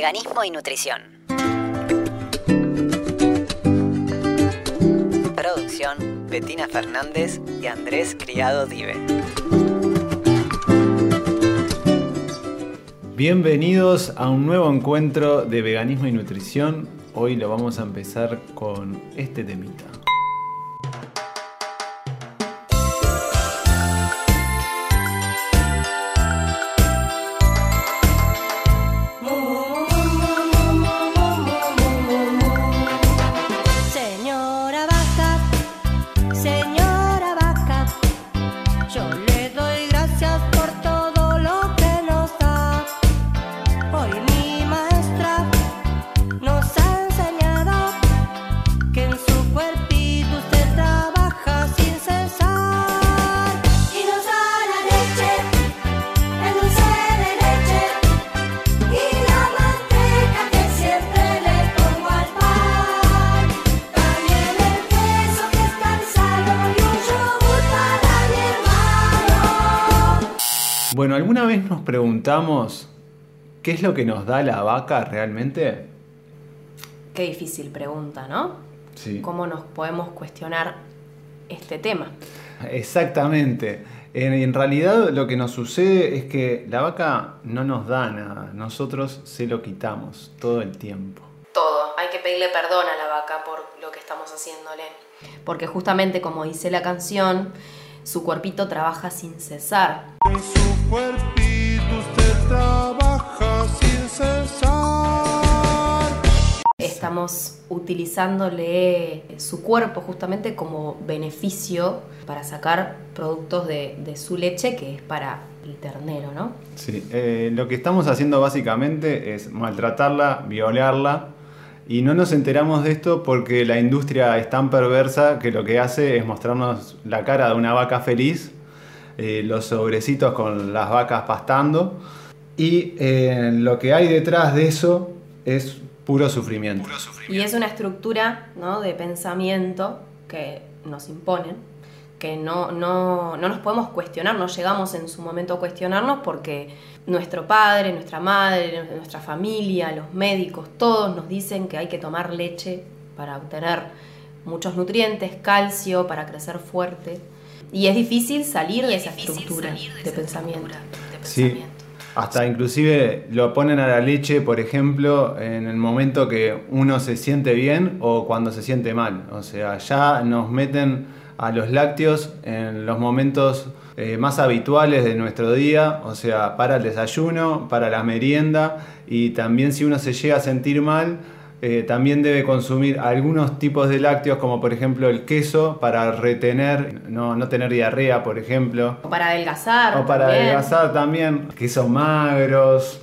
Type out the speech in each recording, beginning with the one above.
veganismo y nutrición. Producción, Betina Fernández y Andrés Criado Dive. Bienvenidos a un nuevo encuentro de veganismo y nutrición. Hoy lo vamos a empezar con este temita. Bueno, ¿alguna vez nos preguntamos qué es lo que nos da la vaca realmente? Qué difícil pregunta, ¿no? Sí. ¿Cómo nos podemos cuestionar este tema? Exactamente. En, en realidad lo que nos sucede es que la vaca no nos da nada, nosotros se lo quitamos todo el tiempo. Todo. Hay que pedirle perdón a la vaca por lo que estamos haciéndole. Porque justamente como dice la canción, su cuerpito trabaja sin cesar. Cuerpito usted trabaja sin cesar. Estamos utilizándole su cuerpo justamente como beneficio para sacar productos de, de su leche, que es para el ternero, ¿no? Sí, eh, lo que estamos haciendo básicamente es maltratarla, violarla, y no nos enteramos de esto porque la industria es tan perversa que lo que hace es mostrarnos la cara de una vaca feliz, eh, los sobrecitos con las vacas pastando, y eh, lo que hay detrás de eso es puro sufrimiento. Y es una estructura ¿no? de pensamiento que nos imponen, que no, no, no nos podemos cuestionar, no llegamos en su momento a cuestionarnos porque nuestro padre, nuestra madre, nuestra familia, los médicos, todos nos dicen que hay que tomar leche para obtener muchos nutrientes, calcio, para crecer fuerte. Y es difícil salir de esa estructura de pensamiento. de Sí, hasta inclusive lo ponen a la leche, por ejemplo, en el momento que uno se siente bien o cuando se siente mal. O sea, ya nos meten a los lácteos en los momentos eh, más habituales de nuestro día, o sea, para el desayuno, para la merienda y también si uno se llega a sentir mal, eh, también debe consumir algunos tipos de lácteos, como por ejemplo el queso, para retener, no, no tener diarrea, por ejemplo. O para adelgazar. O para también. adelgazar también, quesos magros.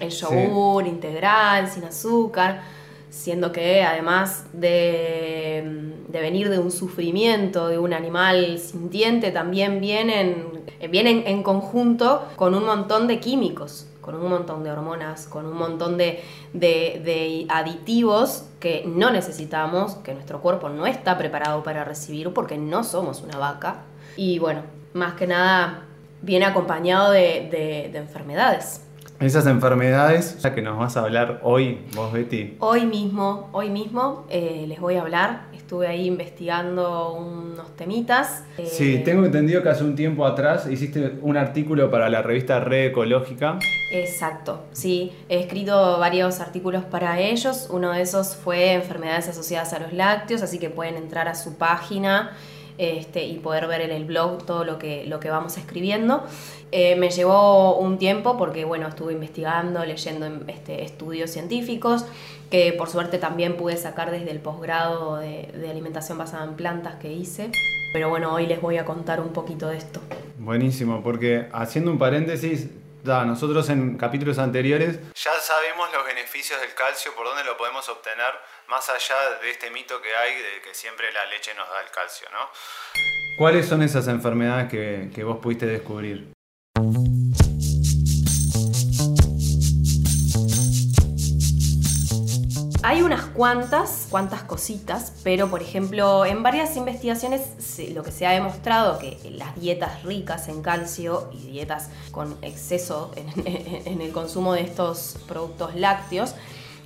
el yogur integral, sin azúcar, siendo que además de, de venir de un sufrimiento de un animal sintiente, también vienen, vienen en conjunto con un montón de químicos, con un montón de hormonas, con un montón de, de- aditivos que no necesitamos, que nuestro cuerpo no está preparado para recibir porque no somos una vaca. Y bueno, más que nada viene acompañado de- de enfermedades. Esas enfermedades, ya que nos vas a hablar hoy, vos Betty. Hoy mismo, hoy mismo eh, les voy a hablar. Estuve ahí investigando unos temitas. eh, Sí, tengo entendido que hace un tiempo atrás hiciste un artículo para la revista Red Ecológica. Exacto, sí. He escrito varios artículos para ellos. Uno de esos fue enfermedades asociadas a los lácteos, así que pueden entrar a su página este, y poder ver en el blog todo lo que, lo que vamos escribiendo. Eh, me llevó un tiempo porque, bueno, estuve investigando, leyendo este, estudios científicos, que por suerte también pude sacar desde el posgrado de, de alimentación basada en plantas que hice. Pero bueno, hoy les voy a contar un poquito de esto. Buenísimo, porque haciendo un paréntesis, da, nosotros en capítulos anteriores ya sabemos los beneficios del calcio, por dónde lo podemos obtener, más allá de este mito que hay de que siempre la leche nos da el calcio, ¿no? ¿Cuáles son esas enfermedades que, que vos pudiste descubrir? Hay unas cuantas, cuantas cositas, pero por ejemplo, en varias investigaciones lo que se ha demostrado que las dietas ricas en calcio y dietas con exceso en, en el consumo de estos productos lácteos,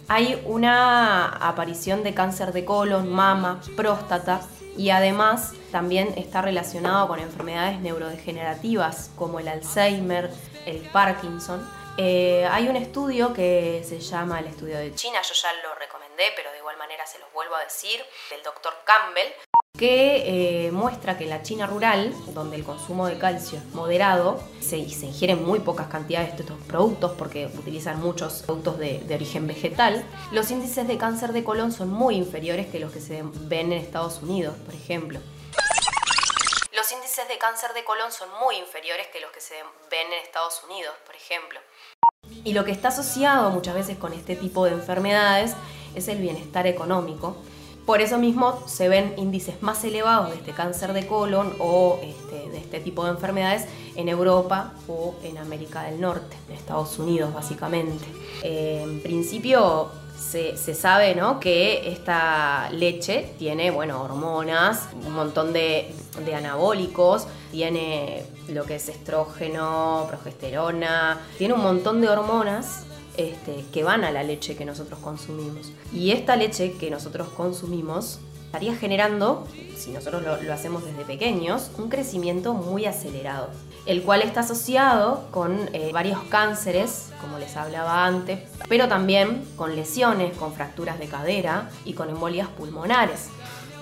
hay una aparición de cáncer de colon, mama, próstata y además también está relacionado con enfermedades neurodegenerativas como el Alzheimer, el Parkinson. Eh, hay un estudio que se llama el estudio de China, yo ya lo recomendé, pero de igual manera se los vuelvo a decir, del doctor Campbell, que eh, muestra que en la China rural, donde el consumo de calcio es moderado, se, se ingieren muy pocas cantidades de estos productos porque utilizan muchos productos de, de origen vegetal, los índices de cáncer de colon son muy inferiores que los que se ven en Estados Unidos, por ejemplo. Los índices de cáncer de colon son muy inferiores que los que se ven en Estados Unidos, por ejemplo. Y lo que está asociado muchas veces con este tipo de enfermedades es el bienestar económico. Por eso mismo se ven índices más elevados de este cáncer de colon o este, de este tipo de enfermedades en Europa o en América del Norte, en Estados Unidos básicamente. Eh, en principio se, sabe ¿no? que esta leche tiene bueno, hormonas, un montón de anabólicos, tiene lo que es estrógeno, progesterona, tiene un montón de hormonas este, que van a la leche que nosotros consumimos. Y esta leche que nosotros consumimos estaría generando, si nosotros lo, hacemos desde pequeños, un crecimiento muy acelerado, el cual está asociado con eh, varios cánceres, como les hablaba antes, pero también con lesiones, con fracturas de cadera y con embolias pulmonares.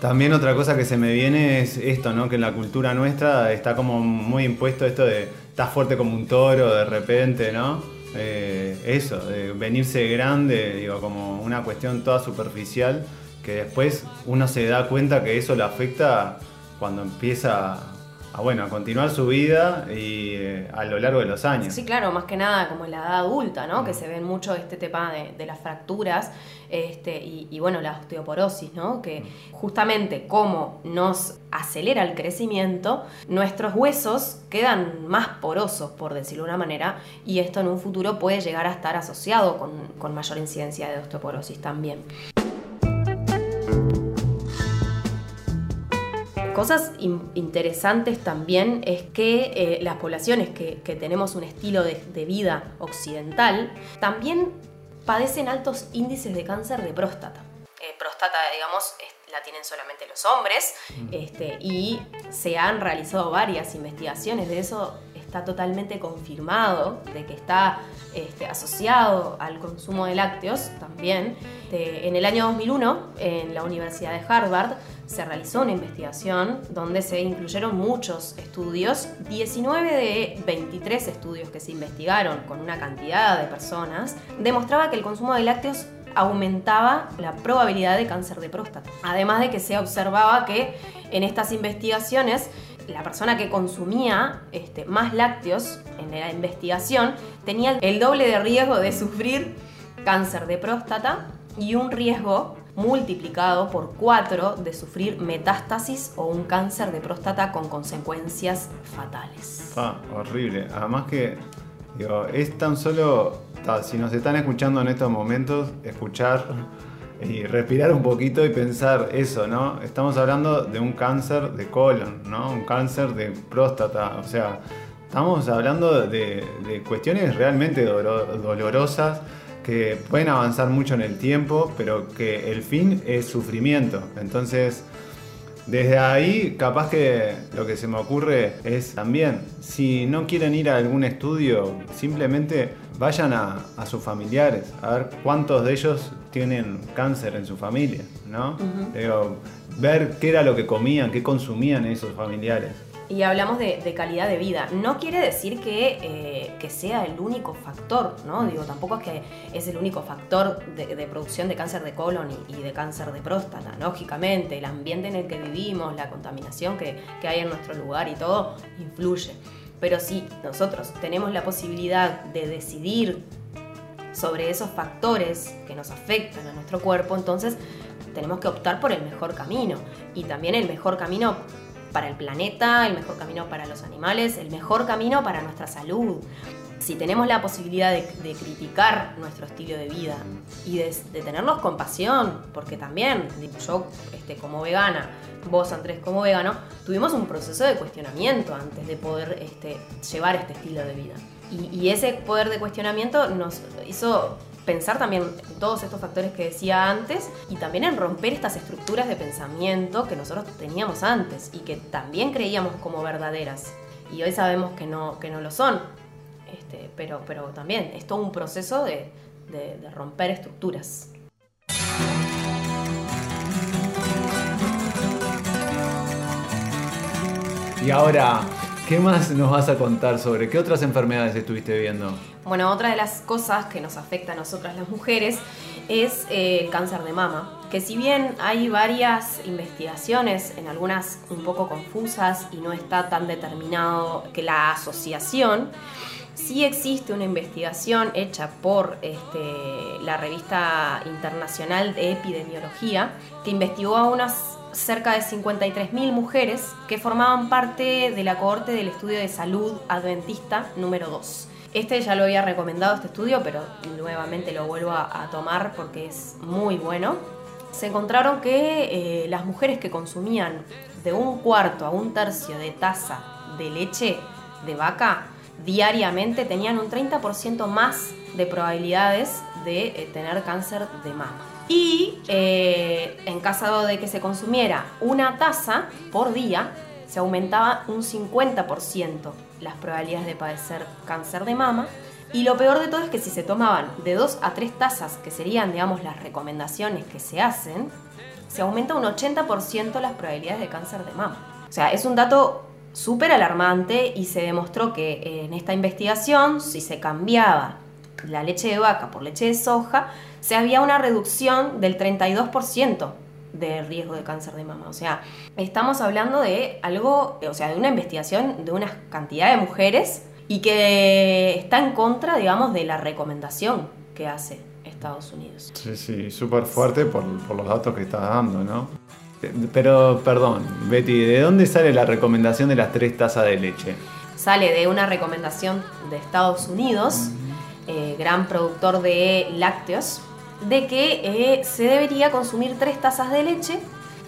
También otra cosa que se me viene es esto, ¿no? Que en la cultura nuestra está como muy impuesto esto de estás fuerte como un toro de repente, ¿no? Eh, eso, de venirse grande, digo, como una cuestión toda superficial que después uno se da cuenta que eso le afecta cuando empieza a, bueno, a continuar su vida y eh, a lo largo de los años. Sí, claro, más que nada como en la edad adulta, ¿no? Que se ven mucho este tema de, de las fracturas este, y, y, bueno, la osteoporosis, ¿no? Que justamente como nos acelera el crecimiento, nuestros huesos quedan más porosos, por decirlo de una manera, y esto en un futuro puede llegar a estar asociado con, con mayor incidencia de osteoporosis también. Cosas in interesantes también es que eh, las poblaciones que, que, tenemos un estilo de, de, vida occidental también padecen altos índices de cáncer de próstata. Eh, próstata, digamos, la tienen solamente los hombres este, y se han realizado varias investigaciones de eso. Está totalmente confirmado de que está este, asociado al consumo de lácteos también. De, en el año 2001, en la Universidad de Harvard, se realizó una investigación donde se incluyeron muchos estudios, 19 de 23 estudios que se investigaron con una cantidad de personas, demostraba que el consumo de lácteos aumentaba la probabilidad de cáncer de próstata. Además de que se observaba que en estas investigaciones la persona que consumía este, más lácteos en la investigación tenía el doble de riesgo de sufrir cáncer de próstata y un riesgo multiplicado por 4 de sufrir metástasis o un cáncer de próstata con consecuencias fatales. Ah, horrible. Además que es tan solo, si nos están escuchando en estos momentos, escuchar y respirar un poquito y pensar eso, ¿no? Estamos hablando de un cáncer de colon, ¿no? Un cáncer de próstata, o sea, estamos hablando de, cuestiones realmente dolorosas que pueden avanzar mucho en el tiempo, pero que el fin es sufrimiento. Entonces, desde ahí, capaz que lo que se me ocurre es también, si no quieren ir a algún estudio, simplemente vayan a, a sus familiares, a ver cuántos de ellos tienen cáncer en su familia, ¿no? Uh -huh. Digo, ver qué era lo que comían, qué consumían esos familiares y hablamos de, de, calidad de vida. No quiere decir que, eh, que, sea el único factor, ¿no? Digo, tampoco es que es el único factor de, de producción de cáncer de colon y, y, de cáncer de próstata. Lógicamente, el ambiente en el que vivimos, la contaminación que, que hay en nuestro lugar y todo, influye. Pero si nosotros tenemos la posibilidad de decidir sobre esos factores que nos afectan a nuestro cuerpo, entonces tenemos que optar por el mejor camino. Y también el mejor camino para el planeta, el mejor camino para los animales, el mejor camino para nuestra salud. Si tenemos la posibilidad de, de criticar nuestro estilo de vida y de, de tenernos compasión, porque también yo este, como vegana, vos Andrés como vegano, tuvimos un proceso de cuestionamiento antes de poder este, llevar este estilo de vida. Y, y ese poder de cuestionamiento nos hizo pensar también en todos estos factores que decía antes y también en romper estas estructuras de pensamiento que nosotros teníamos antes y que también creíamos como verdaderas. Y hoy sabemos que no, que no lo son. Este, pero, pero también es todo un proceso de, de- de romper estructuras. Y ahora, ¿qué más nos vas a contar sobre qué otras enfermedades estuviste viendo? Bueno, otra de las cosas que nos afecta a nosotras las mujeres es eh, el cáncer de mama, que si bien hay varias investigaciones, en algunas un poco confusas y no está tan determinado que la asociación, sí existe una investigación hecha por este, la revista internacional de epidemiología que investigó a unas cerca de 53.000 mujeres que formaban parte de la cohorte del estudio de salud adventista número 2. Este ya lo había recomendado este estudio, pero nuevamente lo vuelvo a, a tomar porque es muy bueno. Se encontraron que eh, las mujeres que consumían de un cuarto a un tercio de taza de leche de vaca diariamente tenían un 30% más de probabilidades de eh, tener cáncer de mama. Y eh, en caso de que se consumiera una taza por día, se aumentaba un 50% las probabilidades de padecer cáncer de mama. Y lo peor de todo es que si se tomaban de 2 a 3 tazas, que serían, digamos, las recomendaciones que se hacen, se aumenta un 80% las probabilidades de cáncer de mama. O sea, es un dato súper alarmante y se demostró que en esta investigación, si se cambiaba la leche de vaca por leche de soja, se había una reducción del 32% de riesgo de cáncer de mama. O sea, estamos hablando de algo, o sea, de una investigación de una cantidad de mujeres y que está en contra, digamos, de la recomendación que hace Estados Unidos. Sí, sí, súper fuerte por, por los datos que estás dando, ¿no? Pero, perdón, Betty, ¿de dónde sale la recomendación de las tres tazas de leche? Sale de una recomendación de Estados Unidos, eh, gran productor de lácteos, de que eh, se debería consumir tres tazas de leche,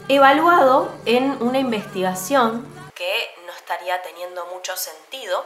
evaluado en una investigación que no estaría teniendo mucho sentido.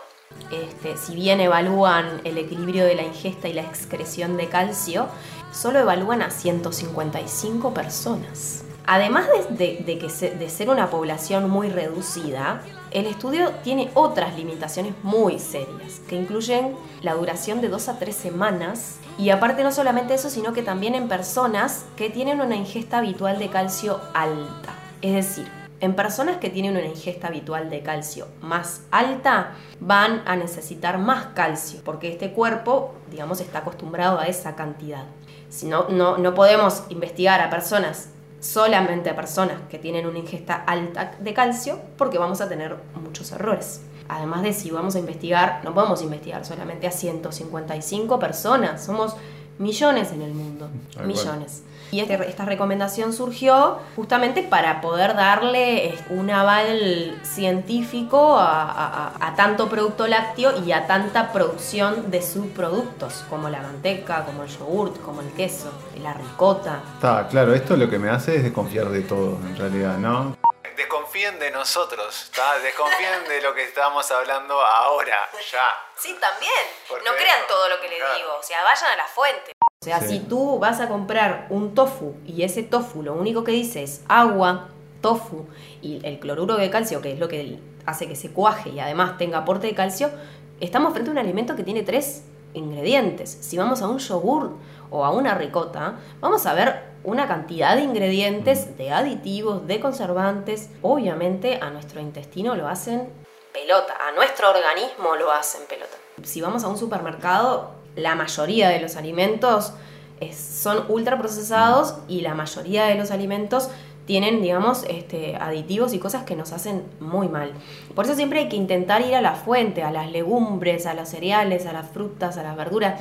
Este, si bien evalúan el equilibrio de la ingesta y la excreción de calcio, solo evalúan a 155 personas. Además de, que de ser una población muy reducida, el estudio tiene otras limitaciones muy serias, que incluyen la duración de 2 a 3 semanas y aparte no solamente eso, sino que también en personas que tienen una ingesta habitual de calcio alta. Es decir, en personas que tienen una ingesta habitual de calcio más alta, van a necesitar más calcio, porque este cuerpo, digamos, está acostumbrado a esa cantidad. Si no, no, no podemos investigar a personas, solamente a personas que tienen una ingesta alta de calcio, porque vamos a tener muchos errores. Además de si vamos a investigar, no podemos investigar solamente a 155 personas, somos millones en el mundo, millones. Y este- esta recomendación surgió justamente para poder darle un aval científico a- a tanto producto lácteo y a tanta producción de subproductos, como la manteca, como el yogurt, como el queso, la ricota. Está, claro, esto lo que me hace es desconfiar de todo, en realidad, ¿no? Desconfíen de nosotros, ¿está? Desconfíen de lo que estamos hablando ahora, ya. Sí, también. Porque no crean todo lo que les claro. digo, o sea, vayan a la fuente. O sea, Sí. si tú vas a comprar un tofu y ese tofu lo único que dice es agua, tofu y el cloruro de calcio, que es lo que hace que se cuaje y además tenga aporte de calcio, estamos frente a un alimento que tiene tres ingredientes. Si vamos a un yogur o a una ricota, vamos a ver una cantidad de ingredientes, de aditivos, de conservantes. Obviamente a nuestro intestino lo hacen pelota, a nuestro organismo lo hacen pelota. Si vamos a un supermercado, la mayoría de los alimentos es- son ultraprocesados y la mayoría de los alimentos tienen, digamos, este, aditivos y cosas que nos hacen muy mal. Por eso siempre hay que intentar ir a la fuente, a las legumbres, a los cereales, a las frutas, a las verduras.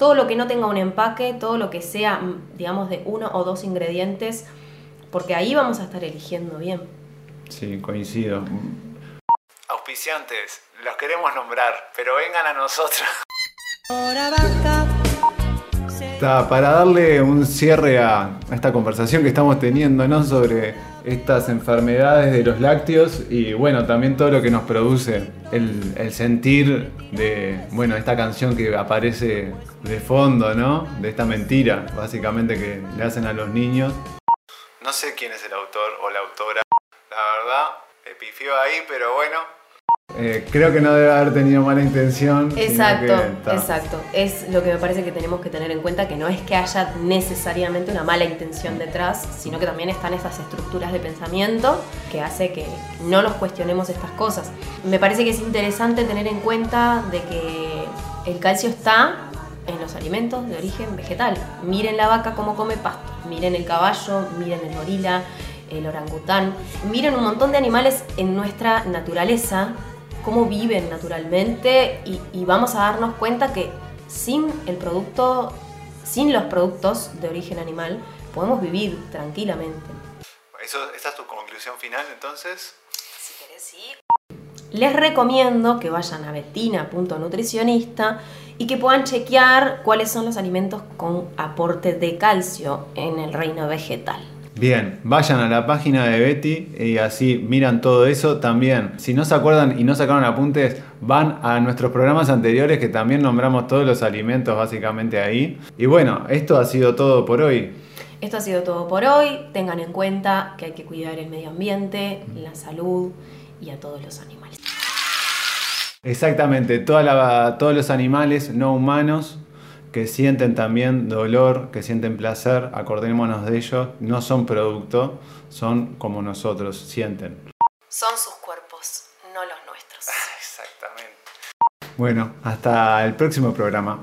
Todo lo que no tenga un empaque, todo lo que sea, mm, digamos, de uno o dos ingredientes, porque ahí vamos a estar eligiendo bien. Sí, coincido. Auspiciantes, los queremos nombrar, pero vengan a nosotros. Para darle un cierre a, esta conversación que estamos teniendo ¿no? sobre estas enfermedades de los lácteos y bueno, también todo lo que nos produce el, sentir de bueno, esta canción que aparece de fondo, ¿no? De esta mentira, básicamente que le hacen a los niños. No sé quién es el autor o la autora, la verdad, pifió ahí, pero bueno. Eh, creo que no debe haber tenido mala intención. Exacto, que, exacto. Es lo que me parece que tenemos que tener en cuenta, que no es que haya necesariamente una mala intención detrás, sino que también están esas estructuras de pensamiento que hace que no nos cuestionemos estas cosas. Me parece que es interesante tener en cuenta de que el calcio está en los alimentos de origen vegetal. Miren la vaca cómo come pasto, miren el caballo, miren el gorila, el orangután, miren un montón de animales en nuestra naturaleza cómo viven naturalmente y, y vamos a darnos cuenta que sin el producto, sin los productos de origen animal, podemos vivir tranquilamente. Eso, ¿Esta es tu conclusión final entonces? Si querés, sí. Les recomiendo que vayan a betina.nutricionista y que puedan chequear cuáles son los alimentos con aporte de calcio en el reino vegetal. Bien, vayan a la página de Betty y así miran todo eso. También, si no se acuerdan y no sacaron apuntes, van a nuestros programas anteriores que también nombramos todos los alimentos básicamente ahí. Y bueno, esto ha sido todo por hoy. Esto ha sido todo por hoy. Tengan en cuenta que hay que cuidar el medio ambiente, la salud y a todos los animales. Exactamente, toda la- todos los animales no humanos que sienten también dolor, que sienten placer, acordémonos de ellos, no son producto, son como nosotros, sienten. Son sus cuerpos, no los nuestros. Exactamente. Bueno, hasta el próximo programa.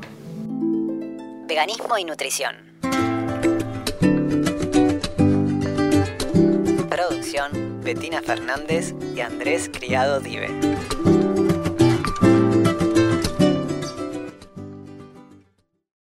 Veganismo y nutrición. Producción, Betina Fernández y Andrés Criado Dive.